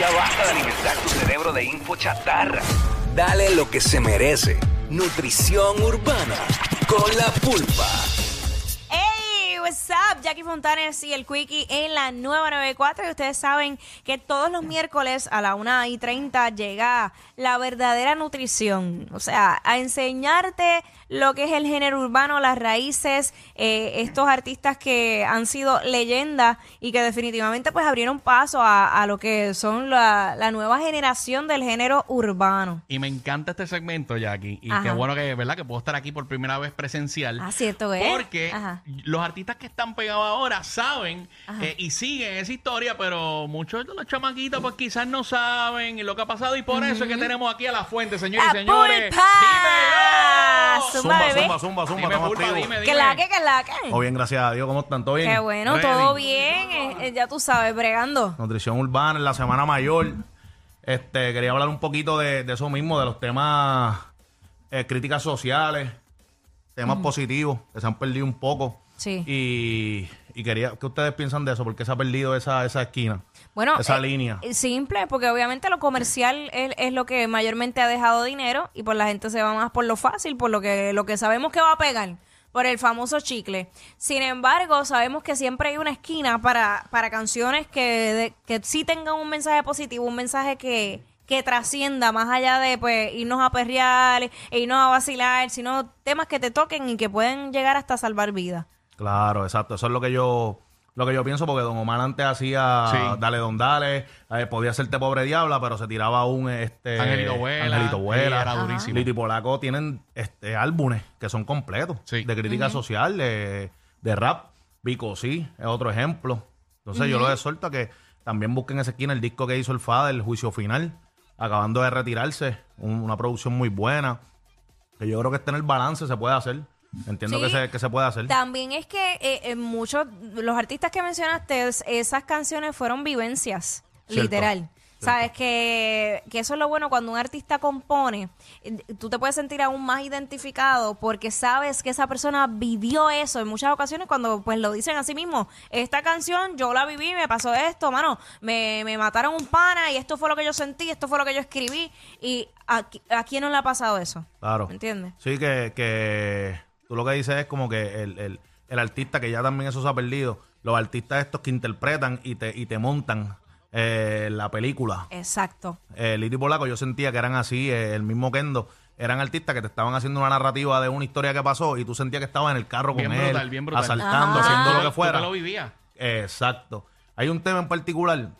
ya basta de alimentar tu cerebro de info chatarra. Dale lo que se merece. Nutrición urbana con la pulpa. Hey, what's up? Jackie Fontanes y el Quickie en la nueva 94. Y ustedes saben que todos los miércoles a la 1 y 30 llega la verdadera nutrición. O sea, a enseñarte lo que es el género urbano, las raíces, eh, estos artistas que han sido leyendas y que definitivamente pues abrieron paso a, a lo que son la, la nueva generación del género urbano. Y me encanta este segmento, Jackie. Y Ajá. qué bueno que, ¿verdad? Que puedo estar aquí por primera vez presencial. Ah, cierto es. Porque Ajá. los artistas que están pegados ahora saben eh, y siguen esa historia, pero muchos de los chamaquitos pues quizás no saben lo que ha pasado y por eso es que tenemos aquí a la fuente, señores ¡La y señores. Zumba, bebé. zumba, zumba, zumba, Dime, estamos pulpa, activos. dime, dime. Que la que, que la que. Todo bien, gracias a Dios. ¿Cómo están? ¿Todo bien? Qué bueno, Ready. todo bien. eh, eh, ya tú sabes, bregando. Nutrición urbana en la Semana Mayor. Este, quería hablar un poquito de, de eso mismo, de los temas, eh, críticas sociales, temas positivos, que se han perdido un poco. Sí. Y, y quería, ¿qué ustedes piensan de eso? ¿Por qué se ha perdido esa, esa esquina? Bueno, esa eh, línea. eh, Simple, porque obviamente lo comercial es, es lo que mayormente ha dejado dinero y pues la gente se va más por lo fácil, por lo que, lo que sabemos que va a pegar, por el famoso chicle. Sin embargo, sabemos que siempre hay una esquina para, para canciones que, de- que sí tengan un mensaje positivo, un mensaje que, que trascienda más allá de pues irnos a perrear e irnos a vacilar, sino temas que te toquen y que pueden llegar hasta salvar vidas. Claro, exacto. Eso es lo que yo lo que yo pienso, porque Don Omar antes hacía Sí. Dale Don Dale, eh, podía hacerte pobre diabla, pero se tiraba un este Angelito Vuela, Angelito Vuela. era durísimo. Lito y Polaco tienen este álbumes que son completos Sí. de crítica social, de, de rap. Vico sí, es otro ejemplo. Entonces yo los exhorto a que también busquen esa esquina el disco que hizo el FADA, el juicio final, acabando de retirarse, un- una producción muy buena. Que yo creo que está en el balance, se puede hacer. Entiendo Sí. que, se, que se puede hacer. También es que eh, eh, muchos, los artistas que mencionaste, es- esas canciones fueron vivencias, Cierto, literal. Sabes que, que eso es lo bueno cuando un artista compone, eh, tú te puedes sentir aún más identificado porque sabes que esa persona vivió eso en muchas ocasiones cuando pues lo dicen a sí mismo. Esta canción yo la viví, me pasó esto, mano, me, me mataron un pana y esto fue lo que yo sentí, esto fue lo que yo escribí y a, a quién no le ha pasado eso. Claro. ¿Me entiendes? Sí, que, que tú lo que dices es como que el, el- el artista, que ya también eso se ha perdido, los artistas estos que interpretan y te, y te montan eh, la película. Exacto. Eh, Lito y Polaco yo sentía que eran así, eh, el mismo Kendo, eran artistas que te estaban haciendo una narrativa de una historia que pasó y tú sentías que estabas en el carro con Bien él, bien brutal. asaltando, Ajá. haciendo lo que fuera. tú lo vivías. Exacto. Hay un tema en particular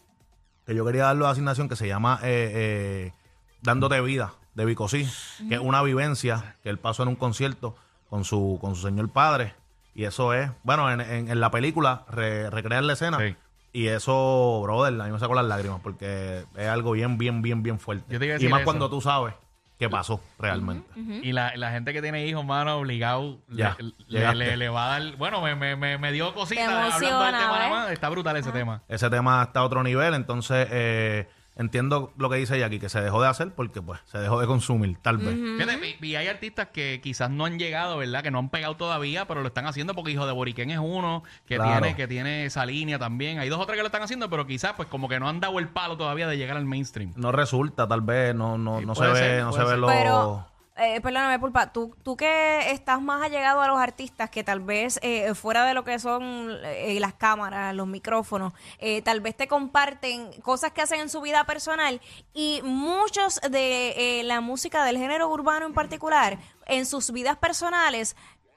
que yo quería darle a asignación que se llama eh, eh, Dándote Vida, de Vicosí, que es una vivencia que él pasó en un concierto con su, con su señor padre. Y eso es, bueno, en, en- en la película re- recrean la escena. Sí. Y eso, brother, a mí me sacó las lágrimas porque es algo bien, bien, bien, bien fuerte. Yo te iba a y más eso. cuando tú sabes qué pasó realmente. Y la, la gente que tiene hijos, mano, obligado, Ya, le, le- le- le va a dar. Bueno, me, me, me, me dio cositas Te hablando del tema nada ¿ves? más. Está brutal ese tema. Ese tema está a otro nivel, entonces eh, entiendo lo que dice Jackie, que se dejó de hacer porque pues se dejó de consumir, tal vez. Fíjate, y, y hay artistas que quizás no han llegado, ¿verdad? Que no han pegado todavía, pero lo están haciendo porque Hijo de Boriquén es uno que Claro. tiene que tiene esa línea también. Hay dos o tres que lo están haciendo, pero quizás pues como que no han dado el palo todavía de llegar al mainstream. No resulta, tal vez, no, no, Sí, no se puede ve, ser, no se puede ve ser. lo, Pero eh, perdóname, Pulpa, tú, tú que estás más allegado a los artistas que tal vez eh, fuera de lo que son eh, las cámaras, los micrófonos, eh, tal vez te comparten cosas que hacen en su vida personal y muchos de eh, la música del género urbano en particular, en sus vidas personales,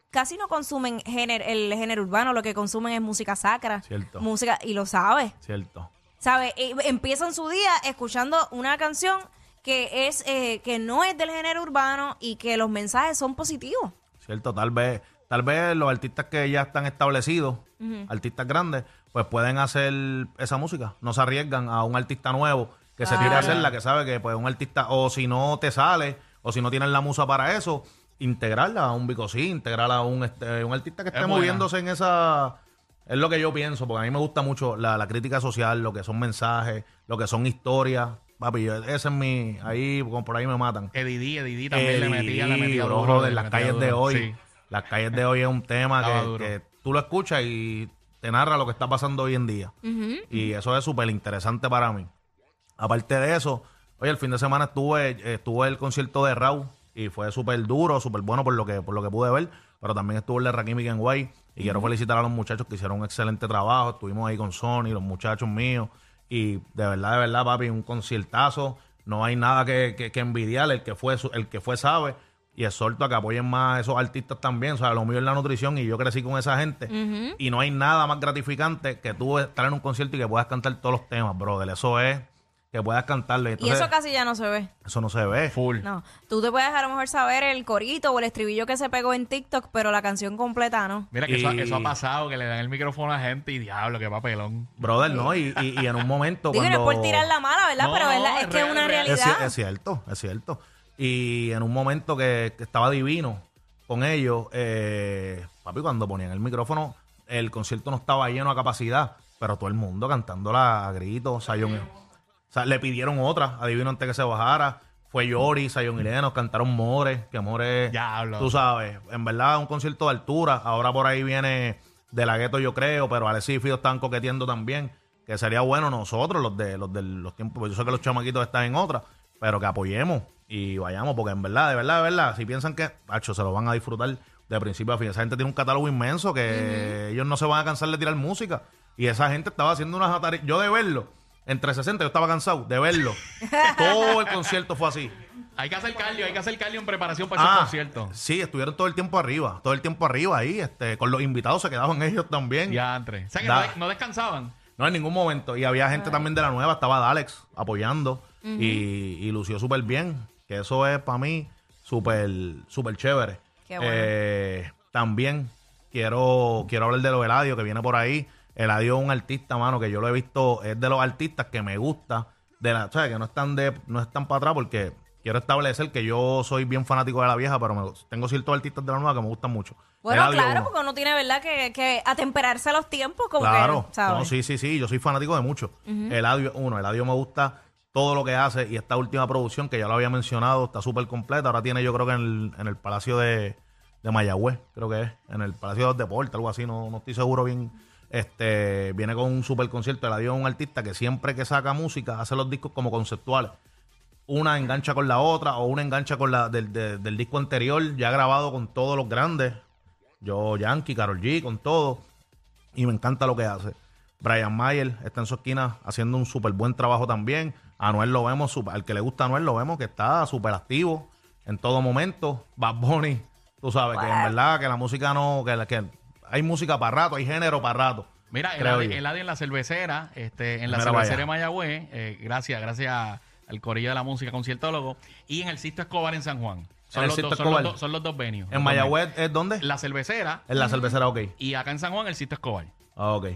casi no consumen género, el género urbano, lo que consumen es música sacra, Cierto. música, y lo sabes. Cierto. ¿Sabe? Eh, Empiezan su día escuchando una canción que es eh, que no es del género urbano y que los mensajes son positivos. Cierto, tal vez, tal vez los artistas que ya están establecidos, artistas grandes, pues pueden hacer esa música. No se arriesgan a un artista nuevo que se tire a hacerla, que sabe que pues un artista, o si no te sale, o si no tienes la musa para eso, integrarla a un bicosí, integrarla a un, este, un artista que esté moviéndose en esa... Es lo que yo pienso, porque a mí me gusta mucho la, la crítica social, lo que son mensajes, lo que son historias. Papi, yo- ese es mi... Ahí, como por ahí me matan. Eddie D, Eddie D también le metía, le metía bro, duro, brother, le las calles de hoy. Sí. Las calles de hoy es un tema que, que tú lo escuchas y te narra lo que está pasando hoy en día. Y eso es súper interesante para mí. Aparte de eso, oye, el fin de semana estuve, estuve el concierto de Raúl y fue súper duro, súper bueno por lo que por lo que pude ver, pero también estuvo el de Rakim y Kenway y quiero felicitar a los muchachos que hicieron un excelente trabajo. Estuvimos ahí con Sony, los muchachos míos y de verdad, de verdad, papi, un conciertazo. No hay nada que, que, que envidiar, el que fue el que fue sabe y exhorto a que apoyen más a esos artistas también. O sea, lo mío es la nutrición y yo crecí con esa gente. Y no hay nada más gratificante que tú estar en un concierto y que puedas cantar todos los temas, brother. Eso es que puedas cantarle. y Entonces, eso casi ya no se ve. eso no se ve. Full. No, tú te puedes a lo mejor saber el corito o el estribillo que se pegó en TikTok, pero la canción completa no. Mira que eso, Y- eso ha pasado, que le dan el micrófono a gente y diablo, qué papelón. Brother, ¿no? Y, y- y en un momento Digo, cuando... no es por tirar la mala, ¿verdad? No, pero es, la- no, es es que es una real. Realidad. es cierto, es cierto. Y en un momento que, que estaba divino con ellos, eh, papi, cuando ponían el micrófono, el concierto no estaba lleno a capacidad, pero todo el mundo cantándola a gritos. Sayon, o sea, le pidieron otra, adivino antes que se bajara. Fue Yori, Sayon y Lenos, cantaron More, que More, Diablo. tú sabes, en verdad un concierto de altura. Ahora por ahí viene de la gueto, yo creo, pero Alexis y Fido están coqueteando también. Que sería bueno nosotros, los de los de los tiempos, pues yo sé que los chamaquitos están en otra, pero que apoyemos y vayamos, porque en verdad, de verdad, de verdad, si piensan que, macho, se lo van a disfrutar de principio a fin. Esa gente tiene un catálogo inmenso que ellos no se van a cansar de tirar música. Y esa gente estaba haciendo unas atari- Yo de verlo, entre 60, yo estaba cansado de verlo. Todo el concierto fue así. Hay que hacer cardio, hay que hacer cardio en preparación para esos Ah, conciertos. Sí, estuvieron todo el tiempo arriba, todo el tiempo arriba ahí, este, con los invitados se quedaban ellos también. Ya, entre. O sea que Da. no, de- no descansaban. No en ningún momento. Y había gente también de la nueva, estaba Dalex apoyando y, y lució súper bien. Que eso es para mí súper, súper chévere. Qué bueno. Eh, también quiero, quiero hablar de lo Eladio que viene por ahí. Eladio es un artista, mano, que yo lo he visto, es de los artistas que me gusta, de la, o sea, que no están de, no están para atrás porque quiero establecer que yo soy bien fanático de la vieja, pero me- tengo ciertos artistas de la nueva que me gustan mucho. Bueno, Eladio claro, uno. porque uno tiene, ¿verdad?, que, que atemperarse a los tiempos, como Claro, que, ¿sabes? no, sí, sí, sí, yo soy fanático de mucho. Eladio, uno, Eladio me gusta todo lo que hace y esta última producción que ya lo había mencionado está súper completa. Ahora tiene yo creo que en el, en el Palacio de, de Mayagüez, creo que es, en el Palacio de los Deportes, algo así, no, no estoy seguro bien. Este, viene con un super concierto. Eladio es un artista que siempre que saca música hace los discos como conceptuales. Una engancha con la otra o una engancha con la del, de- del disco anterior, ya grabado con todos los grandes. Yo, Yankee, Carol G, con todo y me encanta lo que hace. Brian Mayer está en su esquina haciendo un súper buen trabajo también. Anuel lo vemos, sup- al que le gusta a Anuel lo vemos que está súper activo en todo momento. Bad Bunny, tú sabes que en verdad que la música no, que, que hay música para rato, hay género para rato. Mira, el Adi, yo. el Adi en la cervecera, este, en la Mira cervecera vaya. de Mayagüez, eh, gracias, gracias al Corillo de la Música, conciertólogo, y en el Sisto Escobar en San Juan. Son, los, dos, son, los, Escobar. dos- son los dos venues. los En Mayagüez, ¿es dónde? La cervecera En la cervecera, ok. y acá en San Juan el Sisto Escobar. Ah, ok.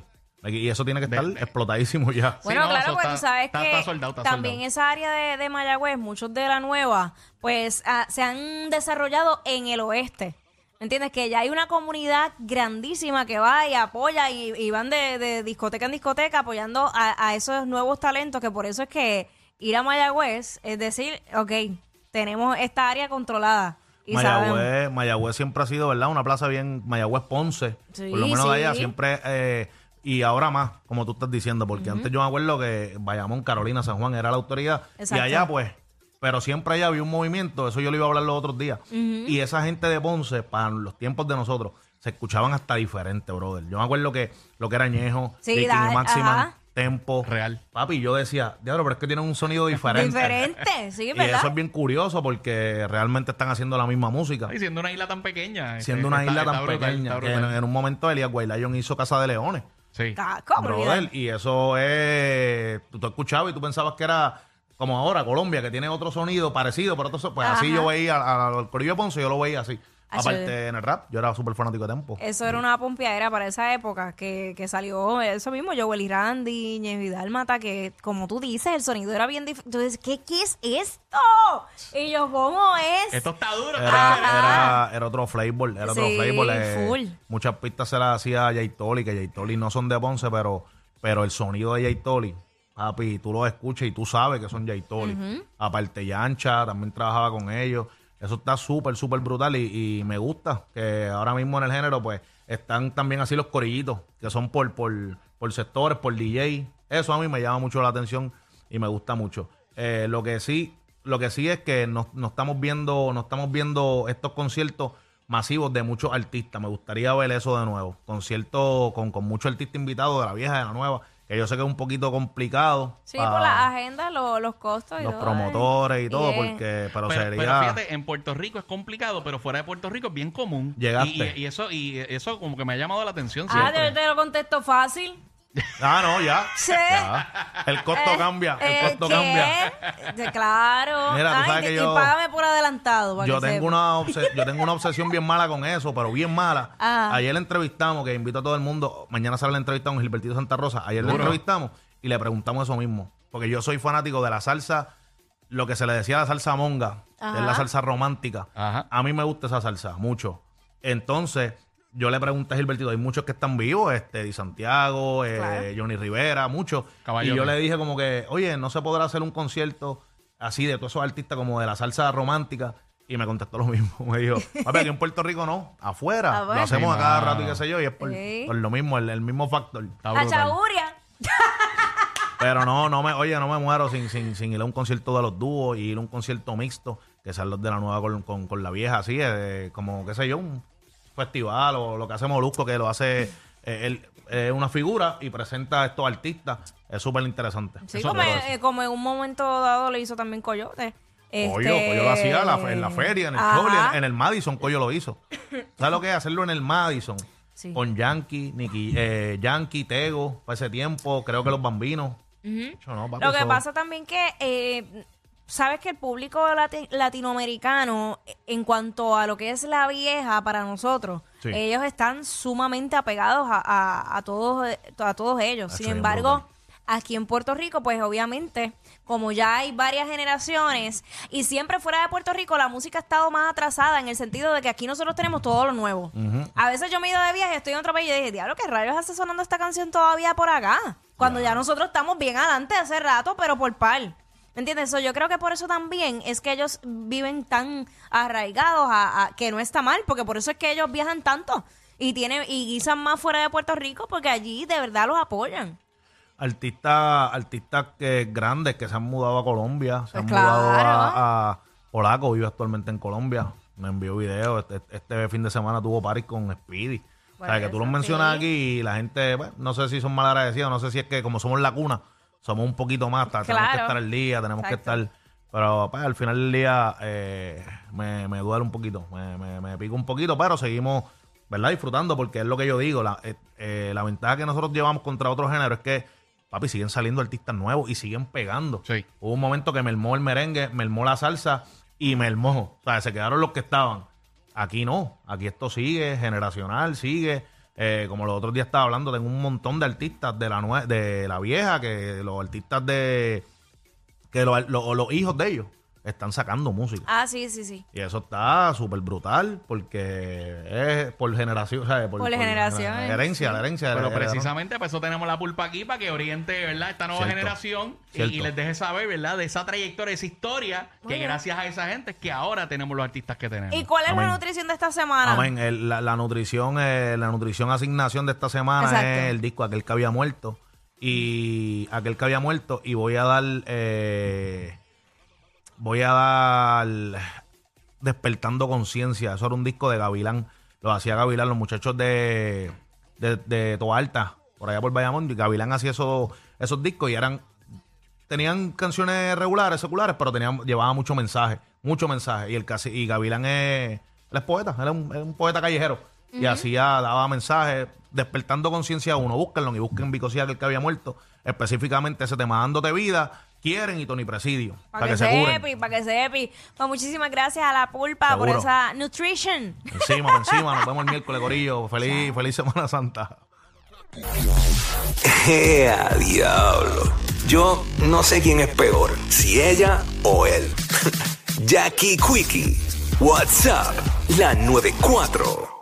Y eso tiene que estar de- explotadísimo ya. Bueno, Sí, no, claro, pues está- tú sabes está- que está soldado, está también soldado. esa área de, de Mayagüez, muchos de la nueva, pues ah, se han desarrollado en el oeste. ¿Me entiendes? Que ya hay una comunidad grandísima que va y apoya y, y van de, de discoteca en discoteca apoyando a, a esos nuevos talentos, que por eso es que ir a Mayagüez es decir, ok, tenemos esta área controlada. Y. Mayagüez, Mayagüez siempre ha sido, ¿verdad? Una plaza bien, Mayagüez Ponce, Sí, por lo menos de allá siempre, eh, y ahora más, como tú estás diciendo, porque antes yo me acuerdo que Bayamón, Carolina, San Juan era la autoridad, Exacto. y allá pues pero siempre ahí había un movimiento, eso yo lo iba a hablar los otros días. Y esa gente de Ponce, para los tiempos de nosotros, se escuchaban hasta diferente, brother. Yo me acuerdo que lo que era Ñejo, Sí, Máxima, ajá. Tempo. Real. Papi, yo decía, diablo, pero es que tienen un sonido diferente. Diferente, sí, Y ¿verdad? eso es bien curioso porque realmente están haciendo la misma música. Ay, siendo una isla tan pequeña. Siendo una está- isla está tan brutal, pequeña. que en, un momento Elías Guaylayon hizo Casa de Leones. Sí. Brother, y eso es. Tú te escuchabas y tú pensabas que era como ahora, Colombia, que tiene otro sonido parecido, pero otro, so- pues así Ajá. yo veía al al Corillo Ponce, yo lo veía así. Ah, Aparte en el rap, yo era súper fanático de Tempo. Eso era una pompeadera para esa época que, que salió eso mismo, Joel y Randy, Ñejo y Dálmata, que como tú dices, el sonido era bien diferente. Entonces, ¿qué, ¿qué es esto? Y yo, ¿cómo es? Esto está duro. Era, Ajá. era, era otro flavor, era otro Sí, flavor. eh, full. Muchas pistas se las hacía Jay Tolly, que Jay Tolly no son de Ponce, pero, pero el sonido de Jay Tolly, papi, tú lo escuchas y tú sabes que son Jay Tolly. Aparte, Yancha también trabajaba con ellos. Eso está súper, súper brutal y, y me gusta que ahora mismo en el género, pues, están también así los corillitos, que son por, por, por sectores, por DJ. Eso a mí me llama mucho la atención y me gusta mucho. Eh, lo que sí, lo que sí es que no, no estamos viendo, no estamos viendo estos conciertos masivos de muchos artistas. Me gustaría ver eso de nuevo. Conciertos con, con muchos artistas invitados de la vieja y de la nueva, que yo sé que es un poquito complicado. Sí, por las agendas, lo- los costos y los todo, promotores y todo, es- porque, pero, Pero, sería. pero fíjate, en Puerto Rico es complicado, pero fuera de Puerto Rico es bien común. Llegaste. Y, y- y eso, y eso como que me ha llamado la atención Ah, siempre. yo te lo contesto fácil. Ah, no, ya. Sí. ya. El costo Eh, cambia, el eh, costo ¿qué? cambia. De- claro. Mira, tú Ay, sabes que y- yo- Y págame por adelantado. para Yo que tengo, sepa. una obse- yo tengo una obsesión bien mala con eso, pero bien mala. Ajá. Ayer le entrevistamos, que invito a todo el mundo. Mañana sale la entrevista con Gilbertito Santa Rosa. Ayer le Duro. entrevistamos y le preguntamos eso mismo. Porque yo soy fanático de la salsa, lo que se le decía la salsa monga, que es la salsa romántica. Ajá. A mí me gusta esa salsa, mucho. Entonces, yo le pregunté a Gilbertito, hay muchos que están vivos, este, Di Santiago, eh, Claro. Johnny Rivera, muchos. Y yo le dije como que, oye, no se podrá hacer un concierto así de todos esos artistas como de la salsa romántica. Y me contestó lo mismo. Me dijo, papi, aquí en Puerto Rico no, afuera. Ah, bueno. Lo hacemos a Sí, cada mano. rato y qué sé yo, y es por, Sí. por lo mismo, el, el mismo factor. La chaburia. Pero no, no me, oye, no me muero sin, sin, sin ir a un concierto de los dúos y ir a un concierto mixto, que sean los de la nueva con, con, con la vieja, así, eh, como, qué sé yo, un festival o lo que hace Molusco, que lo hace eh, él, eh, una figura y presenta a estos artistas. Es súper interesante. Sí, como, eh, como en un momento dado lo hizo también Coyote. Coyo, Este- Coyo lo hacía la en la feria, en el show, en, en el Madison, Coyo lo hizo. ¿Sabes lo que es? Hacerlo en el Madison. Sí. Con Yankee, Nicky, eh, Yankee, Tego, para ese tiempo, creo que los bambinos. Yo no, papi, Lo que pasa también que, eh, sabes que el público lati- latinoamericano, eh, en cuanto a lo que es la vieja para nosotros, Sí. ellos están sumamente apegados a, a- a todos, eh, a todos ellos. Sin embargo, aquí en Puerto Rico, pues obviamente, como ya hay varias generaciones, y siempre fuera de Puerto Rico la música ha estado más atrasada en el sentido de que aquí nosotros tenemos todo lo nuevo. A veces yo me he ido de viaje, estoy en otro país y dije, diablo, ¿qué rayos hace sonando esta canción todavía por acá? Cuando ya nosotros estamos bien adelante hace rato, pero por par. ¿Me entiendes? So, yo creo que por eso también es que ellos viven tan arraigados a, a- que no está mal, porque por eso es que ellos viajan tanto y tienen y guisan más fuera de Puerto Rico porque allí de verdad los apoyan. artistas artistas que grandes que se han mudado a Colombia, se Pues han claro. mudado a, a Polaco, vive actualmente en Colombia. Me envió videos. Este, este fin de semana tuvo Paris con Speedy. o sea, que tú los mencionas sí. aquí y la gente, bueno, no sé si son mal agradecidos, no sé si es que como somos la cuna, somos un poquito más, tenemos que estar al día, tenemos que estar... Pero pues, al final del día eh, me, me duele un poquito, me, me, me pica un poquito, pero seguimos, ¿verdad? Disfrutando porque es lo que yo digo, la, eh, eh, la ventaja que nosotros llevamos contra otros géneros es que, papi, siguen saliendo artistas nuevos y siguen pegando. Sí. Hubo un momento que mermó el merengue, mermó la salsa y mermó. O sea, se quedaron los que estaban. Aquí no. Aquí esto sigue, generacional, sigue. Eh, como los otros días estaba hablando, tengo un montón de artistas de la nue- de la vieja, que los artistas de. que los, los- los hijos de ellos están sacando música. Ah, sí, sí, sí. Y eso está súper brutal porque es por generación, ¿sabes? Por generaciones, La herencia, la herencia. Pero la- precisamente para eso tenemos la pulpa aquí, para que oriente, ¿verdad? Esta nueva Cierto, generación y, cierto. y les deje saber, ¿verdad? De esa trayectoria, esa historia, que gracias a esa gente es que ahora tenemos los artistas que tenemos. ¿Y cuál es Amén. la nutrición de esta semana? Amén. El- la, la nutrición, eh, la nutrición asignación de esta semana Exacto. es el disco aquel que había muerto y aquel que había muerto y voy a dar, eh, voy a dar Despertando Conciencia. Eso era un disco de Gavilán. Lo hacía Gavilán, los muchachos de, de, de Toa Alta, por allá por Bayamón. Y Gavilán hacía esos, esos discos y eran tenían canciones regulares, seculares, pero tenían, llevaba mucho mensaje, mucho mensaje. Y el casi, y Gavilán es, él es poeta, él es un, es un poeta callejero. Y hacía, daba mensajes, despertando conciencia a uno. Búsquenlo y busquen Vicosía que el que había muerto. Específicamente ese tema, dándote vida, quieren y Tony Presidio. Para que, se se curen. epi, para que se epi. Pues muchísimas gracias a la pulpa por esa nutrition. Encima, por encima, nos vemos el miércoles, Corillo. Feliz, feliz Semana Santa. ¡Ea, diablo! Yo no sé quién es peor, si ella o él. Jackie Quickie, WhatsApp, la 94.